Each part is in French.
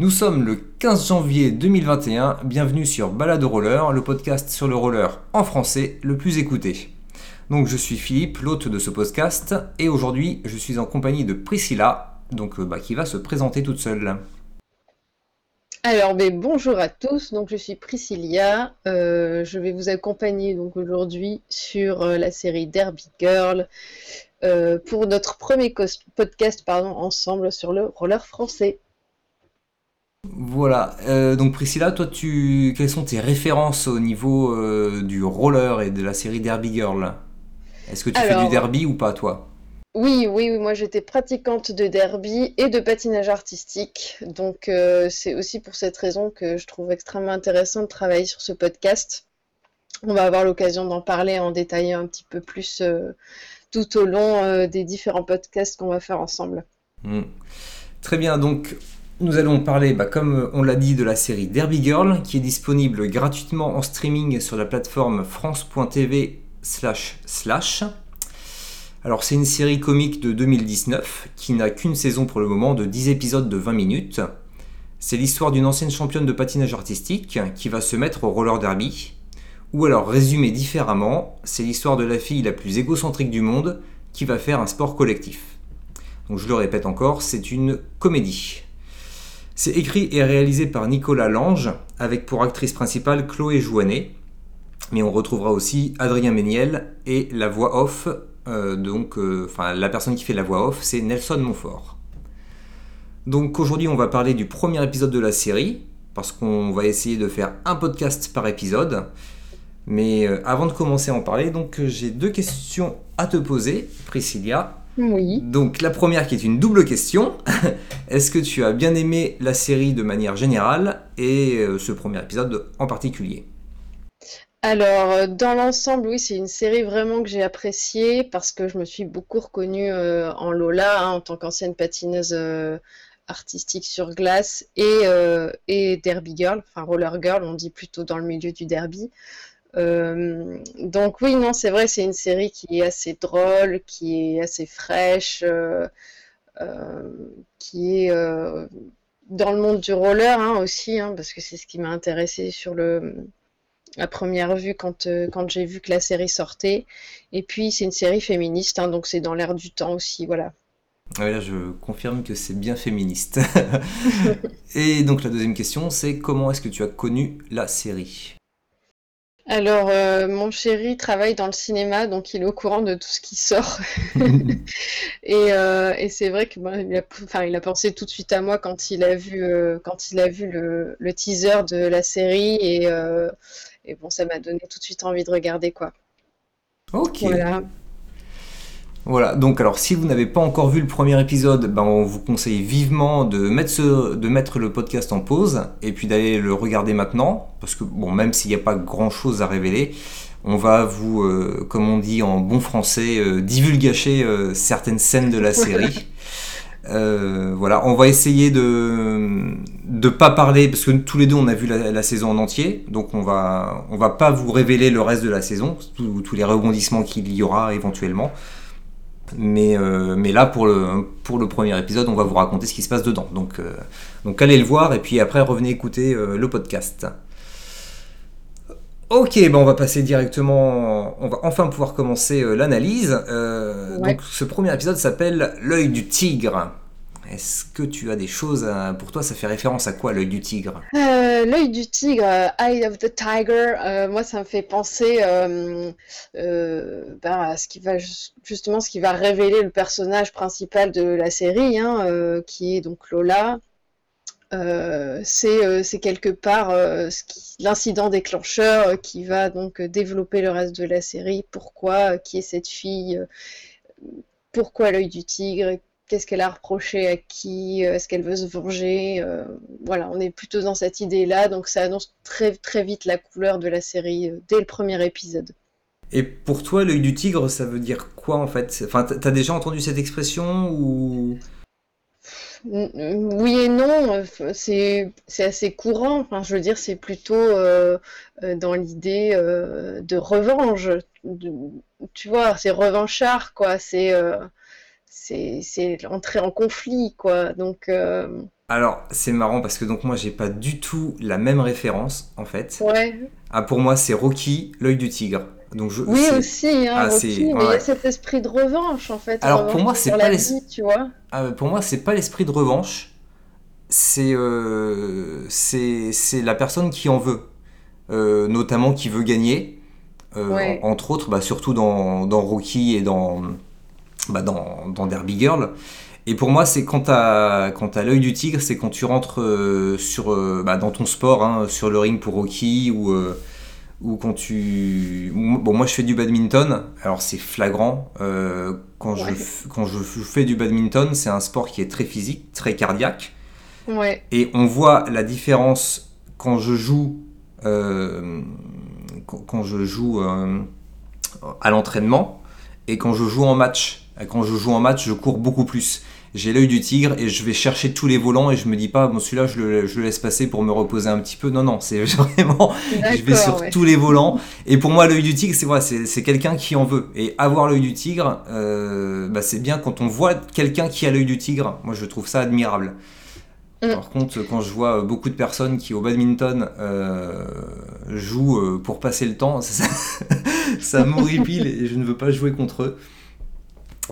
Nous sommes le 15 janvier 2021, bienvenue sur Balade Roller, le podcast sur le roller en français le plus écouté. Donc je suis Philippe, l'hôte de ce podcast, et aujourd'hui je suis en compagnie de Priscilla, donc, euh, bah, qui va se présenter toute seule. Alors, bonjour à tous. Donc, je suis Priscilla. Euh, je vais vous accompagner donc aujourd'hui sur euh, la série Derby Girl pour notre premier podcast ensemble sur le roller français. Voilà. donc, Priscilla, toi, tu quelles sont tes références au niveau du roller et de la série Derby Girl? Est-ce que tu fais du derby ou pas, toi? Oui, oui, oui, moi j'étais pratiquante de derby et de patinage artistique. Donc euh, c'est aussi pour cette raison que je trouve extrêmement intéressant de travailler sur ce podcast. On va avoir l'occasion d'en parler en détaillant un petit peu plus euh, tout au long euh, des différents podcasts qu'on va faire ensemble. Hmm. Très bien, donc nous allons parler, bah, comme on l'a dit, de la série Derby Girl qui est disponible gratuitement en streaming sur la plateforme france.tv slash slash. Alors c'est une série comique de 2019 qui n'a qu'une saison pour le moment de 10 épisodes de 20 minutes. C'est l'histoire d'une ancienne championne de patinage artistique qui va se mettre au roller derby. Ou alors résumé différemment, c'est l'histoire de la fille la plus égocentrique du monde qui va faire un sport collectif. Donc je le répète encore, c'est une comédie. C'est écrit et réalisé par Nicolas Lange avec pour actrice principale Chloé Jouanet mais on retrouvera aussi Adrien Méniel et la voix off, euh, donc, euh, enfin, la personne qui fait la voix off, c'est Nelson Montfort. Donc aujourd'hui, on va parler du premier épisode de la série, parce qu'on va essayer de faire un podcast par épisode. Mais euh, avant de commencer à en parler, j'ai deux questions à te poser, Priscilla. Oui. Donc la première qui est une double question. Est-ce que tu as bien aimé la série de manière générale et ce premier épisode en particulier? Alors, euh, dans l'ensemble, oui, c'est une série vraiment que j'ai appréciée parce que je me suis beaucoup reconnue euh, en Lola hein, en tant qu'ancienne patineuse euh, artistique sur glace et, et derby girl, enfin roller girl, on dit plutôt dans le milieu du derby. Donc oui, non, c'est vrai, c'est une série qui est assez drôle, qui est assez fraîche, qui est dans le monde du roller hein, aussi, hein, parce que c'est ce qui m'a intéressé sur le à première vue quand, euh, quand j'ai vu que la série sortait. Et puis c'est une série féministe, hein, donc c'est dans l'air du temps aussi, voilà. Ah là, je confirme que c'est bien féministe. et donc la deuxième question, c'est comment est-ce que tu as connu la série? Alors, euh, mon chéri travaille dans le cinéma, donc il est au courant de tout ce qui sort. Euh, et, c'est vrai qu'il a, il a pensé tout de suite à moi quand il a vu, quand il a vu le, le teaser de la série et, et bon, ça m'a donné tout de suite envie de regarder quoi. Ok. Voilà. Voilà, donc alors si vous n'avez pas encore vu le premier épisode, ben, on vous conseille vivement de mettre, ce, de mettre le podcast en pause et puis d'aller le regarder maintenant, parce que bon, même s'il n'y a pas grand chose à révéler, on va vous, euh, comme on dit en bon français, euh, divulgacher euh, certaines scènes de la série. Euh, voilà, on va essayer de ne pas parler parce que tous les deux on a vu la, saison en entier, donc on va on va pas vous révéler le reste de la saison, tous les rebondissements qu'il y aura éventuellement. Mais, euh, mais là pour le, pour le premier épisode, on va vous raconter ce qui se passe dedans. Donc, euh, donc allez le voir et puis après revenez écouter le podcast. Ok, ben on va passer directement, on va enfin pouvoir commencer euh, l'analyse. Euh, donc ce premier épisode s'appelle L'œil du tigre. Est-ce que tu as des choses pour toi Ça fait référence à quoi l'œil du tigre? Euh, L'œil du tigre, Eye of the Tiger. moi, ça me fait penser ben, à ce qui va justement ce qui va révéler le personnage principal de la série, hein, qui est donc Lola, euh, euh, c'est quelque part euh, l'incident déclencheur qui va donc développer le reste de la série. Pourquoi Qui est cette fille Pourquoi l'œil du tigre Qu'est-ce qu'elle a reproché à qui Est-ce qu'elle veut se venger Voilà, on est plutôt dans cette idée-là, donc ça annonce très, très vite la couleur de la série dès le premier épisode. Et pour toi, l'œil du tigre, ça veut dire quoi en fait? Enfin, t'as déjà entendu cette expression ou? Oui et non, c'est assez courant. Enfin, je veux dire, c'est plutôt euh, euh, dans l'idée euh, de revanche. tu vois, c'est revanchard, quoi. C'est c'est entrer en conflit, quoi. Donc, Alors, c'est marrant parce que donc moi, j'ai pas du tout la même référence en fait. Ouais. Ah, pour moi, c'est Rocky, l'œil du tigre. Donc je, Oui aussi, hein, Ah, Rocky, mais il y a cet esprit de revanche en fait. Alors, revanche pour moi, c'est pas la les- vie, tu vois. Ah, pour moi, c'est pas l'esprit de revanche. C'est euh, c'est c'est la personne qui en veut, Euh, notamment qui veut gagner. Euh, Ouais. en- entre autres, bah, surtout dans, dans Rocky et dans, bah, dans, dans Derby Girl. Et pour moi, c'est quand t'as quand t'as l'œil du tigre, c'est quand tu rentres euh, sur, euh, bah, dans ton sport, hein, sur le ring pour Rocky ou, euh, ou quand tu... Bon, moi je fais du badminton, alors c'est flagrant. quand, je, Ouais. f- quand je f- fais du badminton, c'est un sport qui est très physique, très cardiaque. Ouais, Et on voit la différence quand je joue, quand, quand je joue à l'entraînement et quand je joue en match. Et Quand je joue en match, je cours beaucoup plus. J'ai l'œil du tigre et je vais chercher tous les volants et je me dis pas, bon celui-là je le, je le laisse passer pour me reposer un petit peu. Non, non, c'est vraiment, je vais sur ouais. tous les volants. Et pour moi, l'œil du tigre, c'est voilà, c'est quelqu'un qui en veut. Et avoir l'œil du tigre, euh, bah, c'est bien quand on voit quelqu'un qui a l'œil du tigre. Moi, je trouve ça admirable. Mm. Par contre, quand je vois beaucoup de personnes qui au badminton euh, jouent euh, pour passer le temps, ça, ça m'horripile et je ne veux pas jouer contre eux.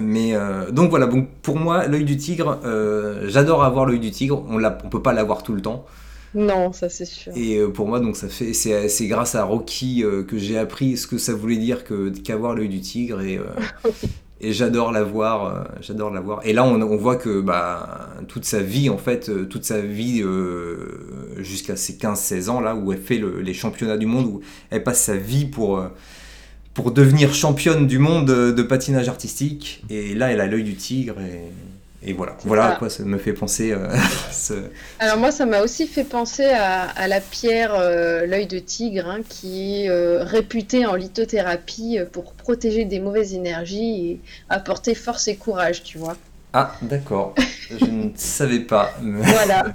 Mais euh, donc voilà, donc pour moi, l'œil du tigre, euh, j'adore avoir l'œil du tigre. On on peut pas l'avoir tout le temps. Non, ça c'est sûr. Et euh, pour moi, donc ça fait, c'est, grâce à Rocky euh, que j'ai appris ce que ça voulait dire que qu'avoir l'œil du tigre et, et j'adore l'avoir, j'adore l'avoir. Et là, on, on voit que bah toute sa vie en fait, toute sa vie jusqu'à ses 15-16 ans là où elle fait le- les championnats du monde où elle passe sa vie pour pour devenir championne du monde de, patinage artistique. Et là, elle a l'œil du tigre et, et voilà. Voilà à quoi ça me fait penser. euh, ce- Alors moi, ça m'a aussi fait penser à, à la pierre euh, l'œil de tigre, hein, qui est euh, réputée en lithothérapie pour protéger des mauvaises énergies et apporter force et courage, tu vois. Ah, d'accord. Je ne savais pas. Voilà.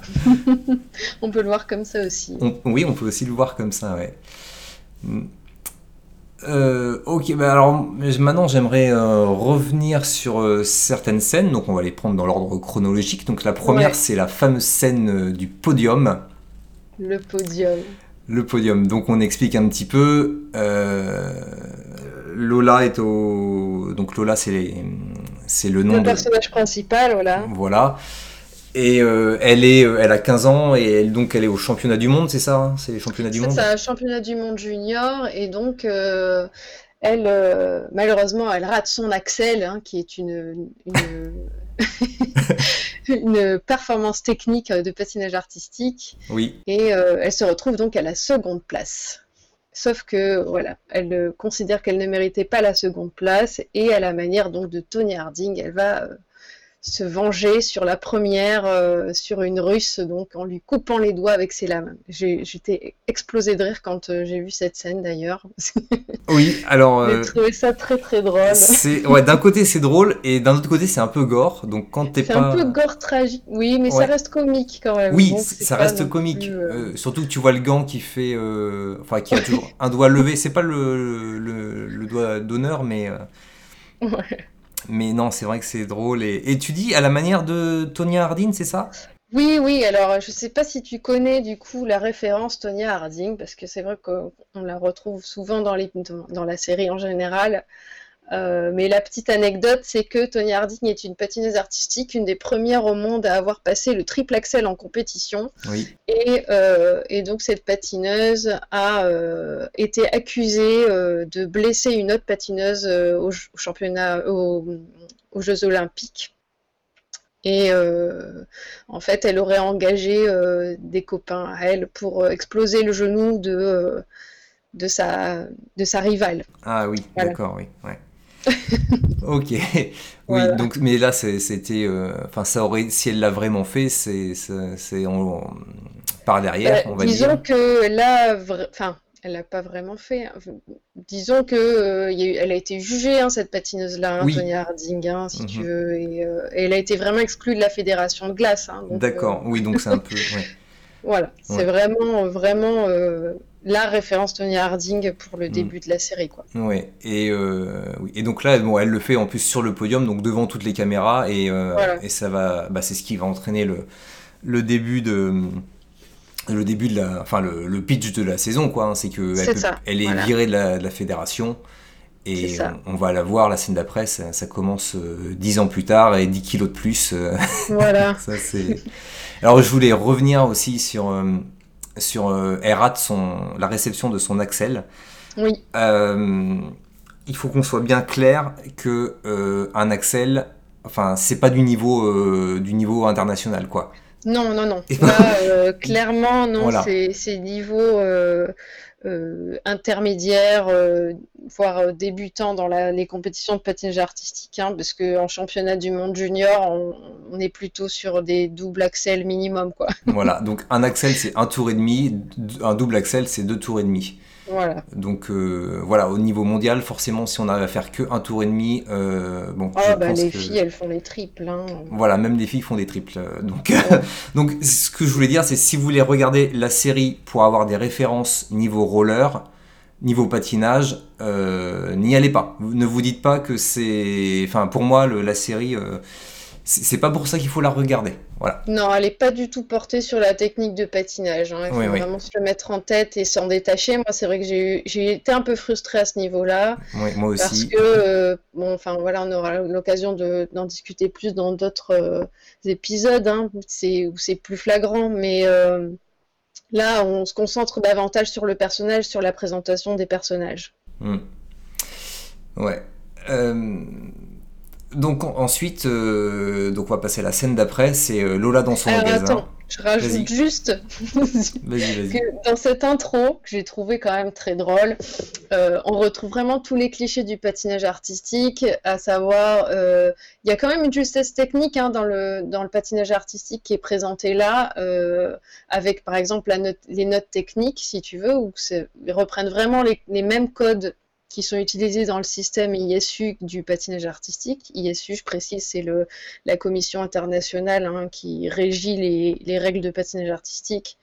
On peut le voir comme ça aussi. On- oui, on peut aussi le voir comme ça, ouais. Euh, ok, bah alors maintenant j'aimerais euh, revenir sur euh, certaines scènes, donc on va les prendre dans l'ordre chronologique. Donc la première, Ouais. c'est la fameuse scène du podium. Le podium. Le podium. Donc on explique un petit peu. Lola est au. Donc Lola, c'est les- le nom Le de. personnage principal, voilà. Voilà. Et euh, elle, est, euh, elle a 15 ans et elle, donc elle est au championnat du monde, c'est ça hein C'est les championnats du C'est monde un championnat du monde junior et donc euh, elle, euh, malheureusement, elle rate son Axel, hein, qui est une, une, une performance technique de patinage artistique Oui. et elle se retrouve donc à la seconde place. Sauf que voilà, elle considère qu'elle ne méritait pas la seconde place et à la manière donc de Tony Harding, elle va se venger sur la première, euh, sur une russe, donc en lui coupant les doigts avec ses lames. J'étais explosée de rire quand euh, j'ai vu cette scène d'ailleurs. Oui, alors. J'ai euh, trouvé ça très très drôle. ouais, d'un côté c'est drôle et d'un autre côté c'est un peu gore. Donc quand t'es C'est un peu gore tragique, oui, mais Ouais. ça reste comique quand même. Oui, Bon, ça reste comique. plus, surtout que tu vois le gant qui fait, enfin qui a toujours un doigt levé. C'est pas le, le, le doigt d'honneur, mais ouais. Mais non, c'est vrai que c'est drôle. Et, tu dis à la manière de Tonya Harding, c'est ça? Oui, oui, alors je sais pas si tu connais du coup la référence Tonya Harding, parce que c'est vrai qu'on la retrouve souvent dans la série en général. Euh, mais la petite anecdote, c'est que Tonya Harding est une patineuse artistique, une des premières au monde à avoir passé le triple axel en compétition. Oui. Et, euh, et donc cette patineuse a euh, été accusée de blesser une autre patineuse au, au championnat, au- aux Jeux Olympiques. Et euh, en fait, elle aurait engagé euh, des copains à elle pour exploser le genou de, de, sa, de sa rivale. Ah oui, Voilà. d'accord, oui, ouais. ok. Oui, Voilà. donc mais là c'était, euh, enfin ça aurait, si elle l'a vraiment fait, c'est par derrière, Bah, on va disons dire. que là, enfin, elle l'a pas vraiment fait. hein. Disons que euh, y a eu- elle a été jugée, hein, cette patineuse-là, hein, Oui. Tonya Harding, hein, si tu Mhm. veux, et, euh, et elle a été vraiment exclue de la fédération de glace. D'accord. euh, Oui, donc c'est un peu. ouais. voilà, c'est vraiment, vraiment la référence Tonya Harding pour le Mm. début de la série, quoi. Ouais, et, euh, oui. et donc là, bon, elle le fait en plus sur le podium, donc devant toutes les caméras, et, euh, Voilà. et ça va, bah, c'est ce qui va entraîner le, le début de le début de la, enfin le, pitch de la saison quoi. Hein. c'est que elle, elle, est virée de la, fédération et on, va la voir la scène d'après. Ça, commence euh, dix ans plus tard et 10 kilos de plus. Euh. Voilà. ça. Alors je voulais revenir aussi sur euh, sur Erat, son la réception de son Axel. Oui. il faut qu'on soit bien clair que un Axel, enfin c'est pas du niveau du niveau international quoi. Non, non, non. Euh, clairement, non, c'est niveau euh, euh, intermédiaire, voire débutant dans les compétitions de patinage artistique, hein, parce qu'en championnat du monde junior, on, est plutôt sur des doubles axels minimum. Quoi. Voilà, donc un axel c'est un tour et demi, un double axel c'est deux tours et demi. Voilà. Donc euh, voilà, au niveau mondial, forcément, si on arrive à faire que un tour et demi, euh, bon. Ah bah les filles, elles font les triples. Hein. Voilà, même les filles font des triples. Donc, donc ce que je voulais dire, c'est si vous voulez regarder la série pour avoir des références niveau roller, niveau patinage, euh, n'y allez pas. Ne vous dites pas que c'est, enfin pour moi, la série c'est pas pour ça qu'il faut la regarder. Voilà. Non, elle n'est pas du tout portée sur la technique de patinage. Hein. Il faut vraiment se le mettre en tête et s'en détacher. Moi, c'est vrai que j'ai été un peu frustrée à ce niveau-là. Oui, moi aussi. Parce que, euh, bon, enfin voilà, on aura l'occasion d'en discuter plus dans d'autres euh, épisodes hein, où c'est plus flagrant. Mais euh, là, on se concentre davantage sur le personnage, sur la présentation des personnages. Hmm. Ouais donc ensuite, euh, donc on va passer à la scène d'après, c'est euh, Lola dans son Alors, magasin. Attends, je rajoute juste que dans cette intro que j'ai trouvé quand même très drôle, euh, on retrouve vraiment tous les clichés du patinage artistique, à savoir, il y a quand même une justesse technique hein, dans, le, dans le patinage artistique qui est présenté là, avec par exemple les notes techniques, si tu veux, où ils reprennent vraiment les, les mêmes codes qui sont utilisés dans le système ISU du patinage artistique. ISU, je précise, c'est la commission internationale hein, qui régit les, règles de patinage artistique.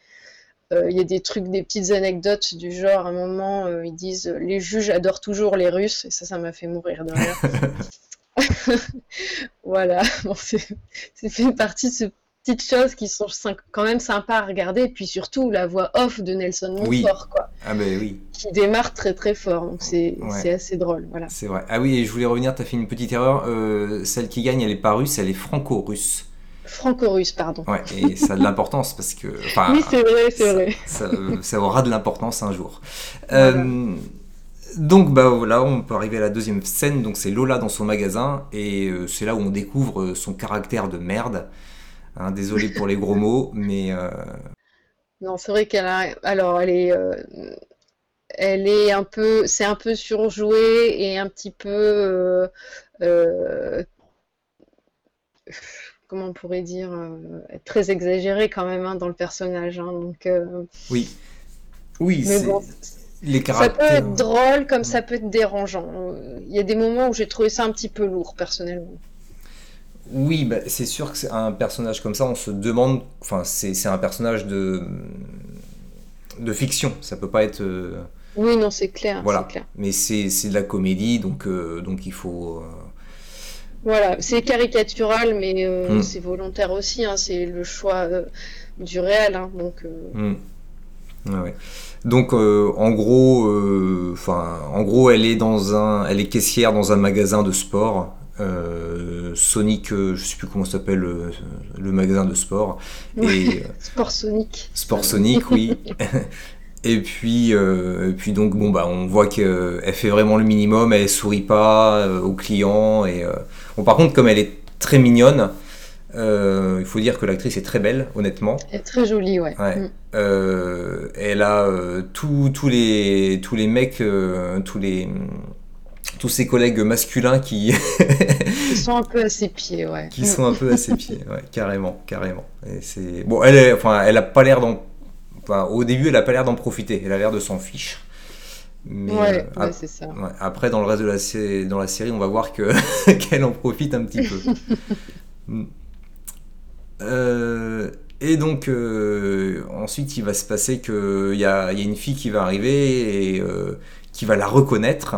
Euh, il y a des trucs, des petites anecdotes du genre, à un moment, euh, ils disent les juges adorent toujours les Russes, et ça, ça m'a fait mourir de rire. voilà, bon, c'est fait partie de ce petites choses qui sont quand même sympas à regarder. Et puis surtout, la voix off de Nelson Montfort, quoi. Ah ben oui. Qui démarre très très fort. Donc c'est assez drôle. Voilà. C'est vrai. Ah oui, et je voulais revenir, tu as fait une petite erreur. Euh, celle qui gagne, elle est pas russe, elle est franco-russe. Franco-russe, pardon. Ouais, et ça a de l'importance parce que. oui, c'est vrai, c'est vrai. Ça, aura de l'importance un jour. Euh, donc bah voilà, on peut arriver à la deuxième scène. Donc c'est Lola dans son magasin et euh, c'est là où on découvre son caractère de merde. Hein, désolé pour les gros mots, mais. Euh, non, c'est vrai qu'elle a. Alors, elle est. Euh, elle est un peu. C'est un peu surjoué et un petit peu. Euh, comment on pourrait dire. très exagéré quand même hein, dans le personnage. Hein, donc, Oui. Oui, c'est. les caractères... Ça peut être drôle comme ça peut être dérangeant. Il y a des moments où j'ai trouvé ça un petit peu lourd personnellement. Oui, bah, c'est sûr que c'est un personnage comme ça, on se demande. Enfin, c'est un personnage de, de fiction, ça peut pas être. Euh, oui, non, c'est clair. Voilà. Clair. Mais c'est de la comédie, donc, euh, donc il faut. Euh, voilà, c'est caricatural, mais hmm. c'est volontaire aussi, hein, c'est le choix du réel. Hein, donc. Hmm. Ouais, Donc en gros, enfin en gros, elle est dans un, elle est caissière dans un magasin de sport euh, Sonic, euh, je sais plus comment s'appelle euh, le, magasin de sport. Et, sport Sonic. Sport Sonic, oui. et puis, puis donc bon bah on voit qu'elle fait vraiment le minimum, elle sourit pas aux clients et bon par contre comme elle est très mignonne, il faut dire que l'actrice est très belle, honnêtement. Elle est très jolie, ouais. Mm. elle a tous les tous les mecs, tous les tous ses collègues masculins qui... qui sont un peu à ses pieds, ouais. Qui sont un peu à ses pieds, ouais, carrément, carrément. Et c'est... Bon, elle, est... enfin, elle a pas l'air d'en... Enfin, au début, elle a pas l'air d'en profiter, elle a l'air de s'en fiche. Mais, ouais, euh, c'est ça. Après, dans le reste de la, dans la série, on va voir que... qu'elle en profite un petit peu. Mm. euh... Et donc, euh, ensuite, il va se passer qu'il y a, y a une fille qui va arriver et qui va la reconnaître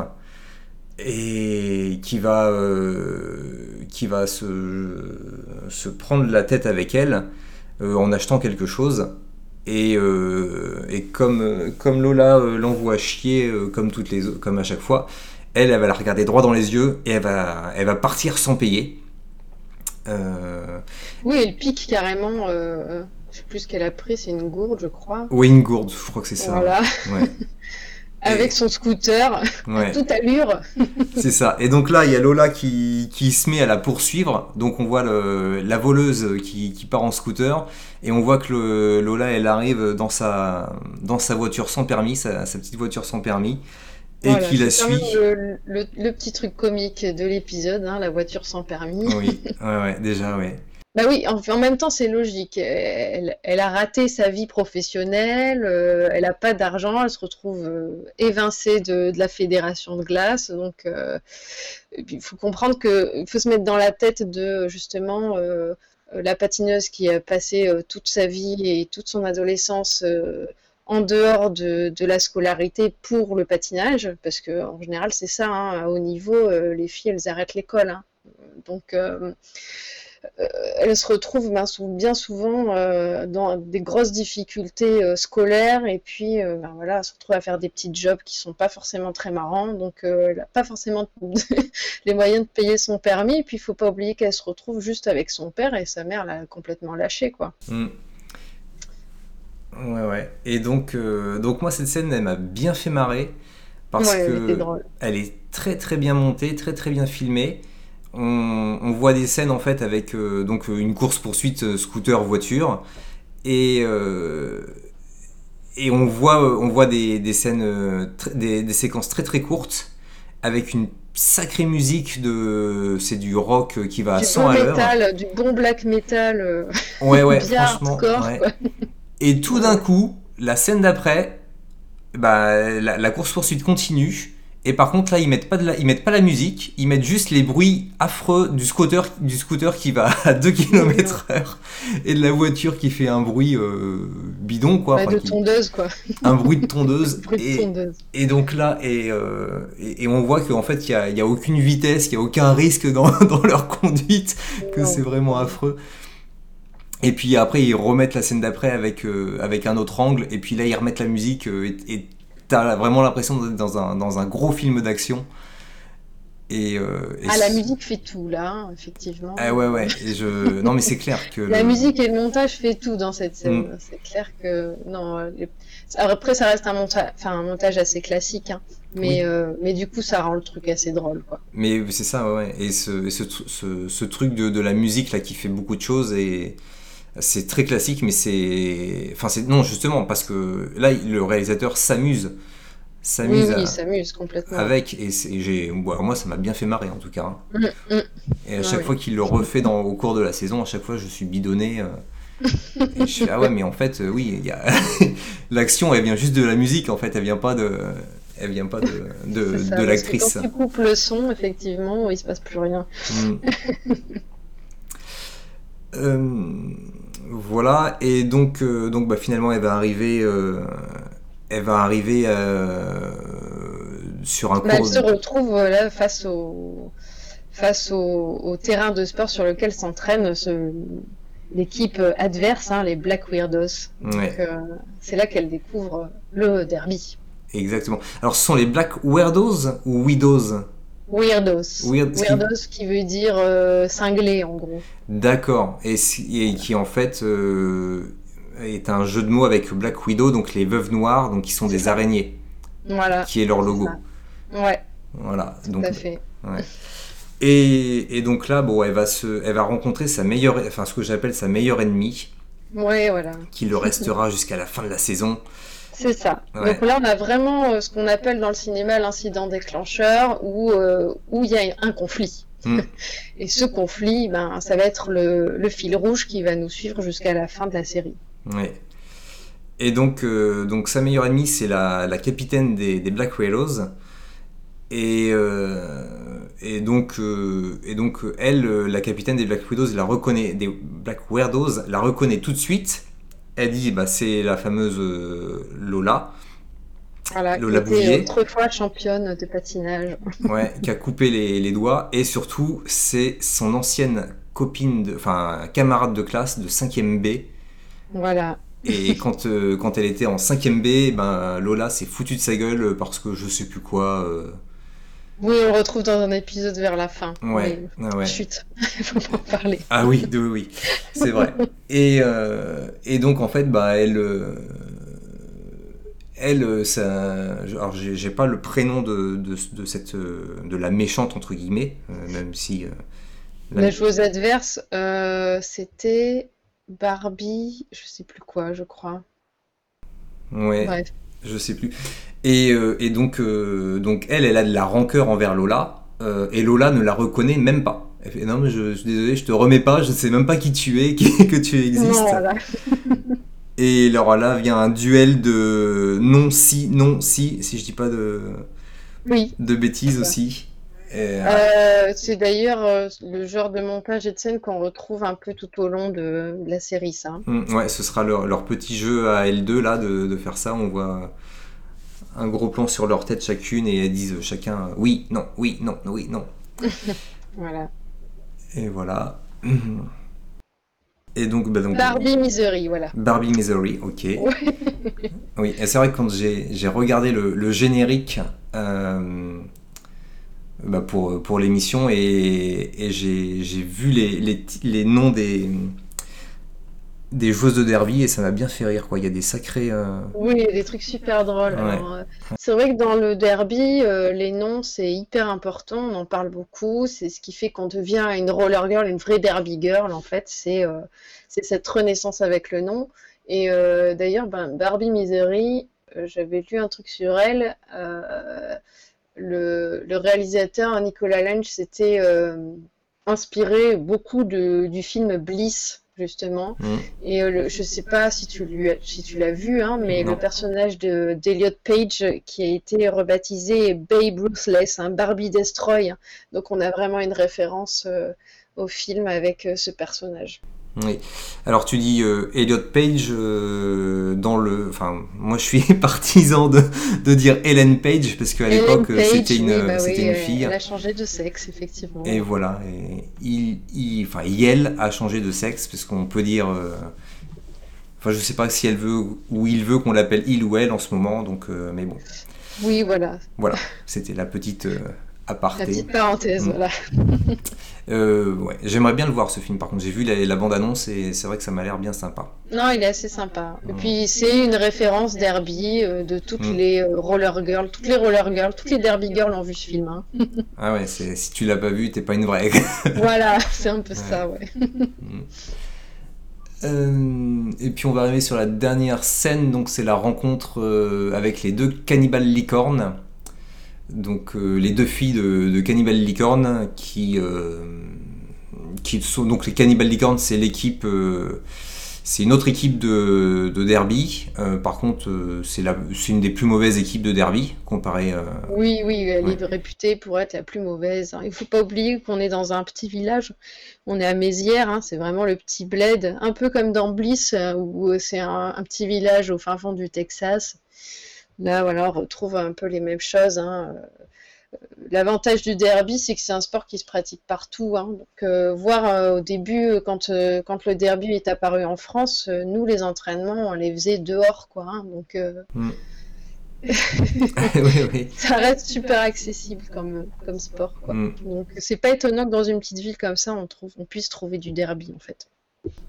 et qui va, euh, qui va se, se, prendre la tête avec elle en achetant quelque chose. Et, et comme, comme Lola l'envoie chier comme, toutes les, comme à chaque fois, elle, elle va la regarder droit dans les yeux et elle va, elle va partir sans payer. Oui, elle pique carrément. Je sais plus ce qu'elle a pris, c'est une gourde, je crois. Oui, une gourde, je crois que c'est ça. Voilà. Avec son scooter, toute allure. c'est ça. Et donc là, il y a Lola qui, qui, se met à la poursuivre. Donc on voit le, la voleuse qui, qui, part en scooter. Et on voit que le, Lola, elle arrive dans sa, dans sa voiture sans permis, sa, sa petite voiture sans permis. Et qui la suit. Le, le, le, petit truc comique de l'épisode, hein, la voiture sans permis. Oui, ouais, ouais, déjà, ouais. Bah oui, en, même temps, c'est logique. Elle, a raté sa vie professionnelle, euh, elle n'a pas d'argent, elle se retrouve euh, évincée de, la fédération de glace. Donc, euh, il faut comprendre qu'il faut se mettre dans la tête de justement la patineuse qui a passé toute sa vie et toute son adolescence en dehors de, de, la scolarité pour le patinage, parce que en général, c'est ça. Hein, à haut niveau, les filles, elles arrêtent l'école. Hein. Donc euh, elle se retrouve bien souvent euh, dans des grosses difficultés euh, scolaires et puis ben voilà, elle se retrouve à faire des petits jobs qui sont pas forcément très marrants. Donc elle n'a pas forcément les moyens de payer son permis. Et puis il faut pas oublier qu'elle se retrouve juste avec son père et sa mère l'a complètement lâché quoi. Mm. Ouais ouais. Et donc donc moi cette scène elle m'a bien fait marrer parce que elle est très très bien montée, très très bien filmée on, voit des scènes en fait avec euh, donc une course poursuite euh, scooter voiture. Et euh, et on voit on voit des, des scènes des, des, séquences très très courtes avec une sacrée musique de c'est du rock qui va à 100 à l'heure. du bon black metal ouais ouais franchement et tout d'un coup la scène d'après bah, la, la course poursuite continue et par contre, là, ils mettent pas de la, ils mettent pas la musique, ils mettent juste les bruits affreux du scooter, du scooter qui va à 2 km heure et de la voiture qui fait un bruit euh, bidon, quoi. de tondeuse, quoi. Un bruit de tondeuse. et, de tondeuse. et, donc là, et, euh, et, on voit qu'en fait, il y a, y a, aucune vitesse, il y a aucun risque dans, dans leur conduite, que c'est vraiment affreux. Et puis après, ils remettent la scène d'après avec, euh, avec un autre angle, et puis là, ils remettent la musique, et t'as vraiment l'impression d'être dans un, dans un gros film d'action. Et, euh, ah, la musique fait tout là, hein, effectivement. Ah ouais, ouais. Et je... Non, mais c'est clair que. la musique et le montage fait tout dans cette scène. Mm. C'est clair que. Non, après, ça reste un, montage, enfin, un montage assez classique, hein. mais, euh, mais du coup, ça rend le truc assez drôle. Quoi. Mais c'est ça, ouais. Et ce, ce, ce, ce truc de, de, la musique là qui fait beaucoup de choses et c'est très classique, mais c'est. Enfin, c'est. Non, justement, parce que là, le réalisateur s'amuse. S'amuse. Oui, s'amuse complètement. Avec, et, j'ai. moi, ça m'a bien fait marrer en tout cas. Hein. Mm, mm. Et à chaque fois qu'il le refait dans, au cours de la saison, à chaque fois, je suis bidonné. Euh, et je fais, ah ouais, mais en fait, euh, oui, a... l'action, elle vient juste de la musique, en fait, elle vient pas de. Elle vient pas de, de, de l'actrice. Quand tu coupes le son, effectivement, il se passe plus rien. Mm. euh, voilà, et donc, euh, donc bah, finalement, elle va arriver, euh, elle va arriver sur un bah, Elle se retrouve là face au, face au, terrain de sport sur lequel s'entraîne l'équipe adverse, hein, les Black Weirdos. c'est là qu'elle découvre le derby. Exactement. Alors, ce sont les Black Weirdos ou Widows Weirdos. Weirdos qui... veut dire euh, cinglé en gros. D'accord. Et, qui en fait euh, est un jeu de mots avec Black Widow, donc les veuves noires, donc qui sont des araignées. Voilà. Qui est leur logo. Ouais. Voilà. Tout donc, à fait. Et, et, donc là, bon, elle va se, elle va rencontrer sa meilleure, enfin ce que j'appelle sa meilleure ennemie. Ouais, voilà. Qui le restera jusqu'à la fin de la saison. C'est ça. Donc là, on a vraiment euh, ce qu'on appelle dans le cinéma l'incident déclencheur où euh, où il y a un conflit. Hmm. Et ce conflit, ben, ça va être le, le, fil rouge qui va nous suivre jusqu'à la fin de la série. Ouais. Et donc, euh, donc sa meilleure ennemie, c'est la, la, capitaine des, des Black Widows. Et, et, donc, et donc, elle, la capitaine des Black Widows, la reconnaît, des Black la reconnaît tout de suite elle dit bah, c'est la fameuse euh, Lola. Voilà, Lola qui était autrefois championne de patinage. ouais, qui a coupé les, les doigts. Et surtout, c'est son ancienne copine, de, enfin camarade de classe de 5ème B Voilà. Et quand, euh, quand elle était en 5ème B, ben, Lola s'est foutue de sa gueule parce que je sais plus quoi. euh, Oui, on le retrouve dans un épisode vers la fin. Ouais, Oui. ah ouais. Chut, il faut pas en parler. Ah oui, de- oui, oui, c'est vrai. Et, euh, et donc en fait, bah elle, euh, elle, euh, ça, alors j'ai pas le prénom de, de, de cette, euh, de la méchante entre guillemets, même si. la- La joueuse adverse, euh, c'était Barbie, je sais plus quoi, je crois. ouais, Bref. Je sais plus. Et, euh, et donc, euh, donc elle, elle a de la rancœur envers Lola, euh, et Lola ne la reconnaît même pas. Elle fait non mais je, je suis désolé, je te remets pas, je sais même pas qui tu es, que tu existes. Voilà. Et alors là vient un duel de non si non si si je dis pas de, Oui. de bêtises aussi. Euh, Euh, c'est d'ailleurs euh, le genre de montage et de scène qu'on retrouve un peu tout au long de, de la série, ça. hum, ouais, ce sera leur, leur petit jeu à L2 là de, de faire ça. On voit un gros plan sur leur tête chacune et elles disent chacun oui non oui non oui non. Voilà. Et voilà. Et donc, bah donc Barbie Misery, voilà. Barbie Misery, ok. Oui, et c'est vrai que quand j'ai j'ai regardé le, le générique euh, bah pour, pour l'émission et, et j'ai vu les, les, les noms des, des joueuses de derby et ça m'a bien fait rire. Quoi. Il y a des sacrés. euh, Oui, il y a des trucs super drôles. Ouais. Euh, c'est vrai que dans le derby, euh, les noms, c'est hyper important, on en parle beaucoup. C'est ce qui fait qu'on devient une roller girl, une vraie derby girl, en fait. C'est euh, cette renaissance avec le nom. Et d'ailleurs, ben, Barbie Misery, j'avais lu un truc sur elle. Le, le réalisateur Nicolas Lange s'était euh, inspiré beaucoup de, du film Bliss, justement. hmm. Et euh, le- je sais pas si tu lui as- si tu l'as vu, hein, mais Non. le personnage de d'Eliot Page euh, qui a été rebaptisé Babe Ruthless, un Barbie Destroy. hein. Donc on a vraiment une référence euh, au film avec euh, ce personnage. Oui. Alors tu dis euh, Elliot Page euh, dans le. Enfin, moi je suis partisan de, de dire Ellen Page parce qu'à l'époque euh, c'était une, oui, bah oui, une euh, fille. Elle a changé de sexe, effectivement. Et voilà. Et il, il, enfin, Yel a changé de sexe parce qu'on peut dire. euh, Enfin, je sais pas si elle veut ou il veut qu'on l'appelle il ou elle en ce moment. Donc, euh, mais bon, Oui, voilà, voilà. C'était la petite euh, la aparté. petite parenthèse, Mm. voilà. Euh, ouais. J'aimerais bien le voir ce film. Par contre, j'ai vu la, la bande annonce et c'est vrai que ça m'a l'air bien sympa. Non, il est assez sympa. Et Mm. puis c'est une référence derby euh, de toutes Mm. les euh, roller girls, toutes les roller girls, toutes les derby girls ont vu ce film. hein. Ah ouais, si tu l'as pas vu, t'es pas une vraie. Voilà, c'est un peu ça, ouais. Euh, et puis on va arriver sur la dernière scène, donc c'est la rencontre euh, avec les deux Cannibal Licorne. Donc euh, les deux filles de, de Cannibal Licorne qui, euh, qui sont donc les Cannibal Licorne, c'est l'équipe, euh, c'est une autre équipe de, de derby. Par contre, c'est la, c'est une des plus mauvaises équipes de derby comparé. euh, Oui, oui, elle Ouais. est réputée pour être la plus mauvaise. hein. Il faut pas oublier qu'on est dans un petit village. On est à Mézières, hein, c'est vraiment le petit bled, un peu comme dans Bliss, où c'est un, un petit village au fin fond du Texas. Là, voilà, on retrouve un peu les mêmes choses. hein. Euh, L'avantage du derby, c'est que c'est un sport qui se pratique partout. hein. Donc, euh, voir euh, au début, euh, quand, euh, quand le derby est apparu en France, euh, nous, les entraînements, on les faisait dehors, quoi. hein. Donc, euh, oui, oui. ça reste super accessible comme, comme sport, quoi. Mm. Donc, c'est pas étonnant que dans une petite ville comme ça, on trouve, on puisse trouver du derby, en fait.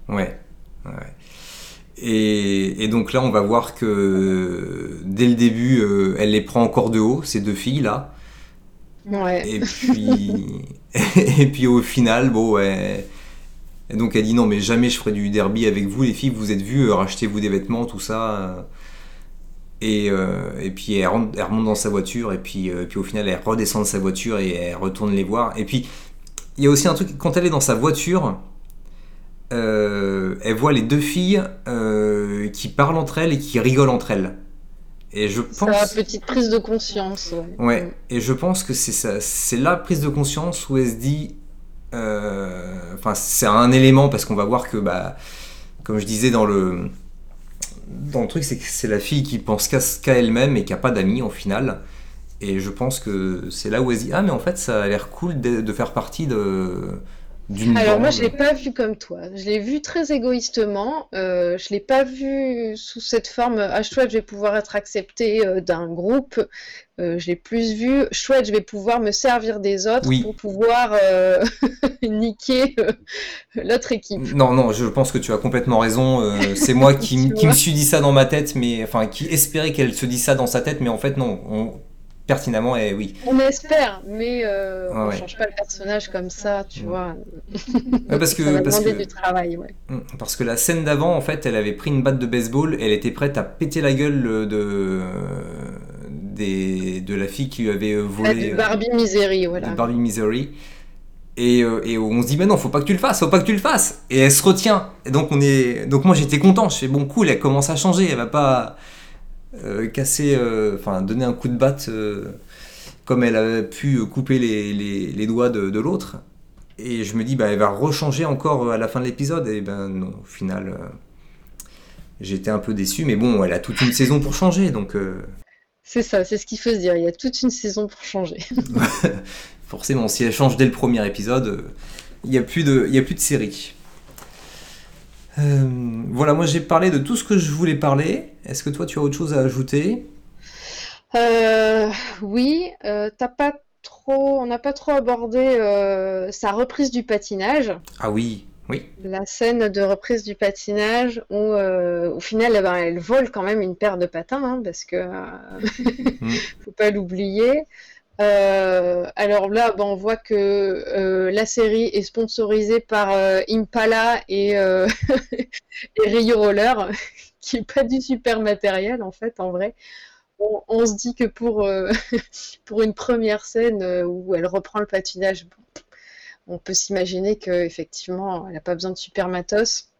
Ouais. ouais. Et, et donc là, on va voir que dès le début, euh, elle les prend encore de haut, ces deux filles-là. Ouais. Et puis, et puis au final, bon. Et donc elle dit non, mais jamais je ferai du derby avec vous, les filles, vous êtes vues, euh, rachetez-vous des vêtements, tout ça. Et, euh, et puis elle, rentre- elle remonte dans sa voiture, et puis, euh, puis au final, elle redescend de sa voiture et elle retourne les voir. Et puis, il y a aussi un truc, quand elle est dans sa voiture, euh, elle voit les deux filles euh, qui parlent entre elles et qui rigolent entre elles. Et je pense. petite prise de conscience. Ouais. Ouais, et je pense que c'est ça, c'est la prise de conscience où elle se dit, euh, enfin c'est un élément parce qu'on va voir que bah, comme je disais dans le dans le truc, c'est que c'est la fille qui pense qu'à qu'à elle-même et qui a pas d'amis au final. Et je pense que c'est là où elle se dit ah mais en fait ça a l'air cool de, de faire partie de Alors moi je l'ai pas vu comme toi, je l'ai vu très égoïstement, euh, je l'ai pas vu sous cette forme ah chouette je vais pouvoir être accepté euh, d'un groupe, euh, je l'ai plus vu chouette je vais pouvoir me servir des autres pour pouvoir euh, niquer l'autre équipe. Non non je pense que tu as complètement raison, c'est moi qui, qui me suis dit ça dans ma tête mais enfin qui espérait qu'elle se dise ça dans sa tête mais en fait non. On pertinemment et oui. On espère, mais euh, on ne change pas le personnage comme ça, tu vois. parce que parce que du travail, ouais. Mm, parce que la scène d'avant, en fait, elle avait pris une batte de baseball, elle était prête à péter la gueule de des, de la fille qui lui avait volé. Ah, du Barbie Misery, voilà. De Barbie Misery. Et, euh, et, on se dit mais non faut pas que tu le fasses faut pas que tu le fasses et elle se retient et donc on est donc moi j'étais content je fais bon cool elle commence à changer elle va pas euh, casser, euh, enfin donner un coup de batte euh, comme elle a pu couper les, les, doigts de, de l'autre. Et je me dis, bah, elle va rechanger encore à la fin de l'épisode. Et ben non, au final, j'étais un peu déçu. Mais bon, elle a toute une saison pour changer. donc... C'est ça, c'est ce qu'il faut se dire. Il y a toute une saison pour changer. Forcément, si elle change dès le premier épisode, il n'y a, plus de, il y a plus de série. Euh, voilà, moi j'ai parlé de tout ce que je voulais parler. Est-ce que toi tu as autre chose à ajouter? Euh, Oui, euh, t'as pas trop, on n'a pas trop abordé sa reprise du patinage. Ah oui, oui. La scène de reprise du patinage où au final eh ben, elle vole quand même une paire de patins hein, parce que mm. faut pas l'oublier. Euh, alors là, bon, on voit que euh, la série est sponsorisée par euh, Impala et, et, Rio Roller, qui est pas du super matériel en fait, en vrai. On, se dit que pour, pour une première scène où elle reprend le patinage, on peut s'imaginer qu'effectivement, elle n'a pas besoin de super matos.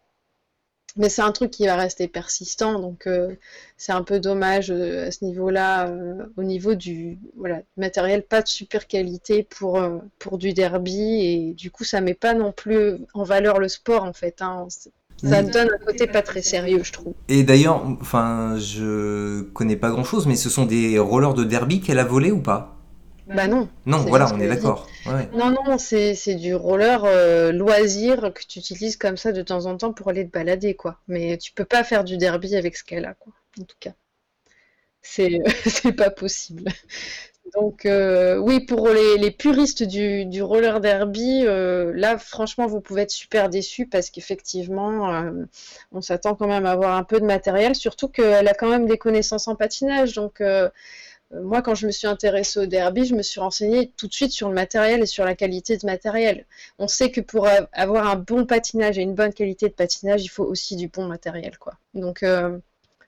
Mais c'est un truc qui va rester persistant, donc euh, c'est un peu dommage euh, à ce niveau-là, euh, au niveau du voilà, matériel pas de super qualité pour, pour du derby, et du coup ça met pas non plus en valeur le sport en fait. Hein. Ça donne un côté pas très sérieux, je trouve. Et d'ailleurs, enfin, je connais pas grand-chose, mais ce sont des rollers de derby qu'elle a volé ou pas? Bah non. Non, voilà, on est d'accord. Non, non, c'est du roller euh, loisir que tu utilises comme ça de temps en temps pour aller te balader, quoi. Mais tu peux pas faire du derby avec ce qu'elle a, quoi. En tout cas. C'est pas possible. Donc euh, oui, pour les, puristes du, roller derby, euh, là franchement vous pouvez être super déçus parce qu'effectivement on s'attend quand même à avoir un peu de matériel, surtout qu'elle a quand même des connaissances en patinage, donc euh, moi, quand je me suis intéressée au derby, je me suis renseignée tout de suite sur le matériel et sur la qualité de matériel. On sait que pour avoir un bon patinage et une bonne qualité de patinage, il faut aussi du bon matériel, quoi. Donc, euh,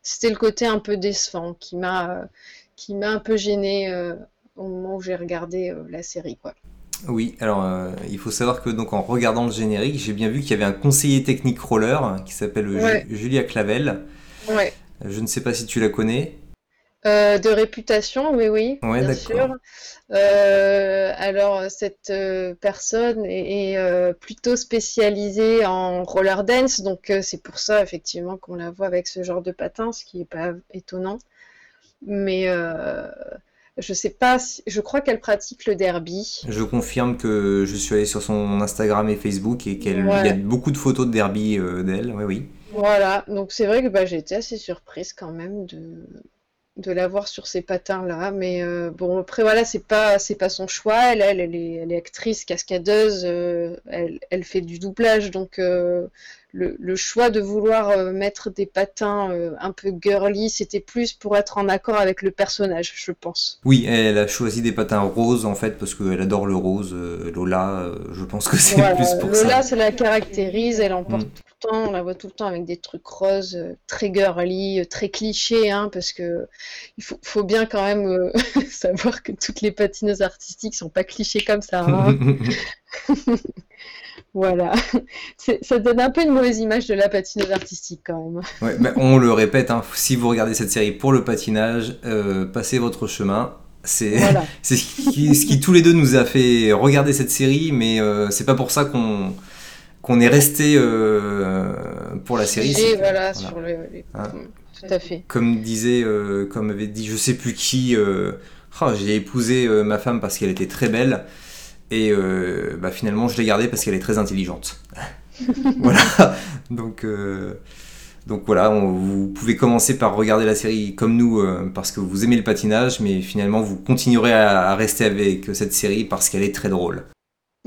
c'était le côté un peu décevant qui m'a qui m'a un peu gêné euh, au moment où j'ai regardé la série, quoi. Oui, alors il faut savoir que donc en regardant le générique, j'ai bien vu qu'il y avait un conseiller technique roller qui s'appelle Julia Clavel. Ouais. Je ne sais pas si tu la connais. Euh, de réputation, oui, oui, bien sûr. Euh, alors, cette euh, personne est, plutôt spécialisée en roller dance, donc c'est pour ça, effectivement, qu'on la voit avec ce genre de patin, ce qui n'est pas étonnant. Mais je sais pas, je crois qu'elle pratique le derby. Je confirme que je suis allé sur son Instagram et Facebook et qu'il y a beaucoup de photos de derby d'elle, oui, oui. Voilà, donc c'est vrai que bah, j'ai été assez surprise quand même de, de l'avoir sur ces patins là mais euh, bon après voilà c'est pas c'est pas son choix. Elle elle, est, elle est, actrice cascadeuse euh, elle, elle, fait du doublage donc euh, le, le, choix de vouloir mettre des patins un peu girly c'était plus pour être en accord avec le personnage je pense. Oui elle a choisi des patins roses en fait parce qu'elle adore le rose Lola je pense que c'est plus pour ça. Lola ça la caractérise elle on la voit tout le temps avec des trucs roses, euh, très girly, euh, très clichés, hein, parce que il faut, bien quand même euh, savoir que toutes les patineuses artistiques sont pas clichés comme ça. Hein. voilà, ça donne un peu une mauvaise image de la patineuse artistique quand même. on le répète, hein, si vous regardez cette série pour le patinage, passez votre chemin. C'est ce, qui, ce qui tous les deux nous a fait regarder cette série, mais c'est pas pour ça qu'on qu'on est resté euh, pour la série. voilà, sur le, hein. tout à fait. Comme disait, euh, comme avait dit, je sais plus qui, euh, oh, j'ai épousé ma femme parce qu'elle était très belle. Et euh, bah, finalement, je l'ai gardée parce qu'elle est très intelligente. voilà. Donc, euh, donc voilà, vous pouvez commencer par regarder la série comme nous euh, parce que vous aimez le patinage, mais finalement, vous continuerez à, rester avec cette série parce qu'elle est très drôle.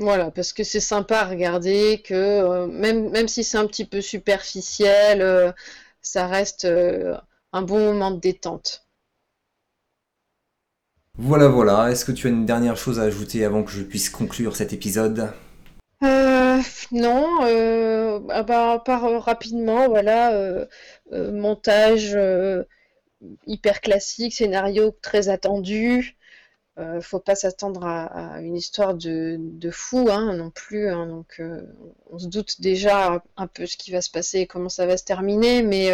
Voilà, parce que c'est sympa à regarder, que même, même si c'est un petit peu superficiel, ça reste un bon moment de détente. Voilà, voilà. Est-ce que tu as une dernière chose à ajouter avant que je puisse conclure cet épisode? Euh, Non, euh, ah bah, part euh, rapidement, voilà, euh, montage hyper classique, scénario très attendu. Faut pas s'attendre à, une histoire de, fou hein, non plus. Hein. donc, on se doute déjà un peu ce qui va se passer et comment ça va se terminer, mais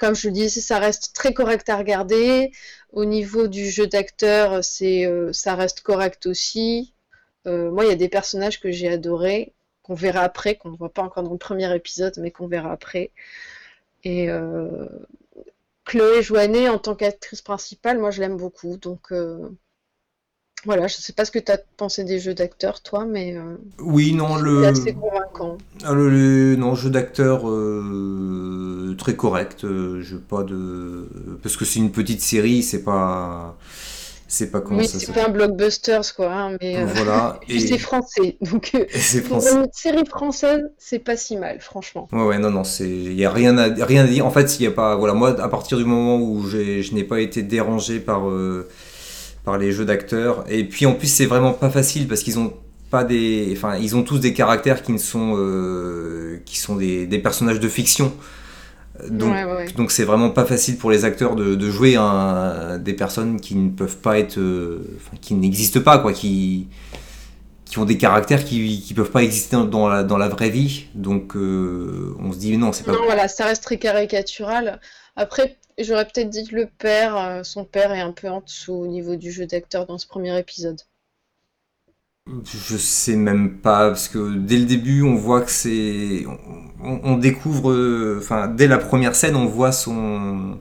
comme je le disais, ça reste très correct à regarder. Au niveau du jeu d'acteur, euh, ça reste correct aussi. Euh, moi, il y a des personnages que j'ai adorés, qu'on verra après, qu'on ne voit pas encore dans le premier épisode, mais qu'on verra après. Et euh, Chloé Joannet, en tant qu'actrice principale, moi, je l'aime beaucoup. Donc, voilà, je sais pas ce que tu as pensé des jeux d'acteurs, toi, mais. Euh, oui, non, le. assez convaincant. Ah, le, non, jeu d'acteur euh, très correct. Euh, je pas de. Parce que c'est une petite série, c'est pas. C'est pas comment oui, ça c'est pas un blockbuster, quoi. Hein, mais voilà. et c'est français. Donc, c'est français. pour une série française, c'est pas si mal, franchement. Ouais, ouais, non, non, il y a rien à, rien à dire. En fait, il y a pas. Voilà, moi, à partir du moment où je n'ai pas été dérangé par par les jeux d'acteurs. Et puis en plus, c'est vraiment pas facile parce qu'ils ont pas des, enfin, ils ont tous des caractères qui ne sont, euh, qui sont des, des, personnages de fiction. Donc, donc c'est vraiment pas facile pour les acteurs de, de jouer un, des personnes qui ne peuvent pas être, euh, qui n'existent pas, quoi, qui, qui ont des caractères qui, qui peuvent pas exister dans la, dans la vraie vie. Donc euh, on se dit non, c'est pas. Non, voilà, ça reste très caricatural. Après, J'aurais peut-être dit que le père, euh, son père est un peu en dessous au niveau du jeu d'acteur dans ce premier épisode. Je sais même pas, parce que dès le début, on voit que c'est. On, découvre. Euh, enfin, dès la première scène, on voit son.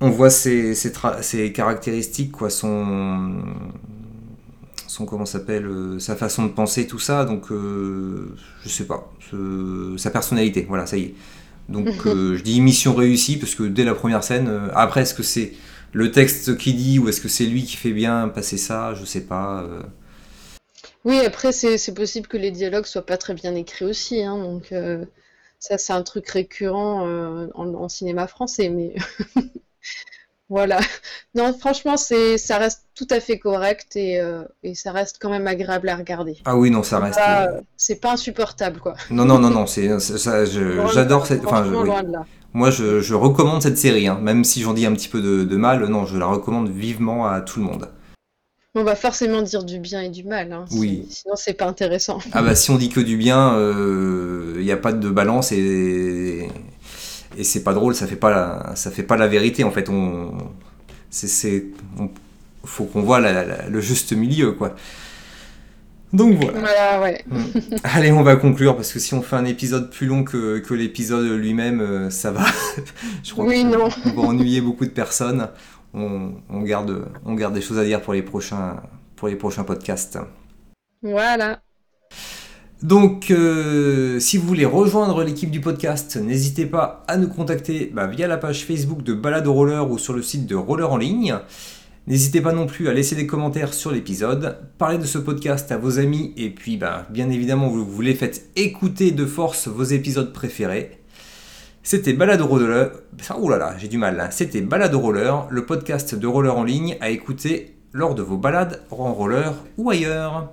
On voit ses, ses, caractéristiques, quoi, son. Son. Comment s'appelle euh, Sa façon de penser, tout ça, donc. je sais pas. sa personnalité, voilà, ça y est. Donc euh, je dis mission réussie parce que dès la première scène, euh, après est-ce que c'est le texte qui dit ou est-ce que c'est lui qui fait bien passer ça Je sais pas. Euh. Oui, après c'est possible que les dialogues soient pas très bien écrits aussi, hein, donc ça c'est un truc récurrent en, cinéma français, mais Voilà. Non, franchement, ça reste tout à fait correct et, euh, et, ça reste quand même agréable à regarder. Ah oui, non, ça reste. Euh, c'est pas insupportable, quoi. Non, non, non, non, j'adore cette. Enfin, Moi, je, je, recommande cette série, hein, même si j'en dis un petit peu de, de, mal. Non, je la recommande vivement à tout le monde. On va forcément dire du bien et du mal. Hein, oui. Sinon, c'est pas intéressant. Ah bah, si on dit que du bien, il euh, n'y a pas de balance et et c'est pas drôle, ça fait pas la, ça fait pas la vérité en fait. On, c'est, faut qu'on voit le juste milieu quoi. Donc voilà. ouais. Allez, on va conclure parce que si on fait un épisode plus long que, que l'épisode lui-même, euh, ça va. Je crois oui, non. on va ennuyer beaucoup de personnes. On, on, garde, on garde des choses à dire pour les prochains, pour les prochains podcasts. Voilà. Donc, euh, si vous voulez rejoindre l'équipe du podcast, n'hésitez pas à nous contacter bah, via la page Facebook de Balade au Roller ou sur le site de Roller en ligne. N'hésitez pas non plus à laisser des commentaires sur l'épisode, parler de ce podcast à vos amis et puis bah, bien évidemment vous, vous les faites écouter de force vos épisodes préférés. C'était Balade Roller. Oh là là, j'ai du mal. Hein. C'était Balade Roller, le podcast de roller en ligne à écouter lors de vos balades en roller ou ailleurs.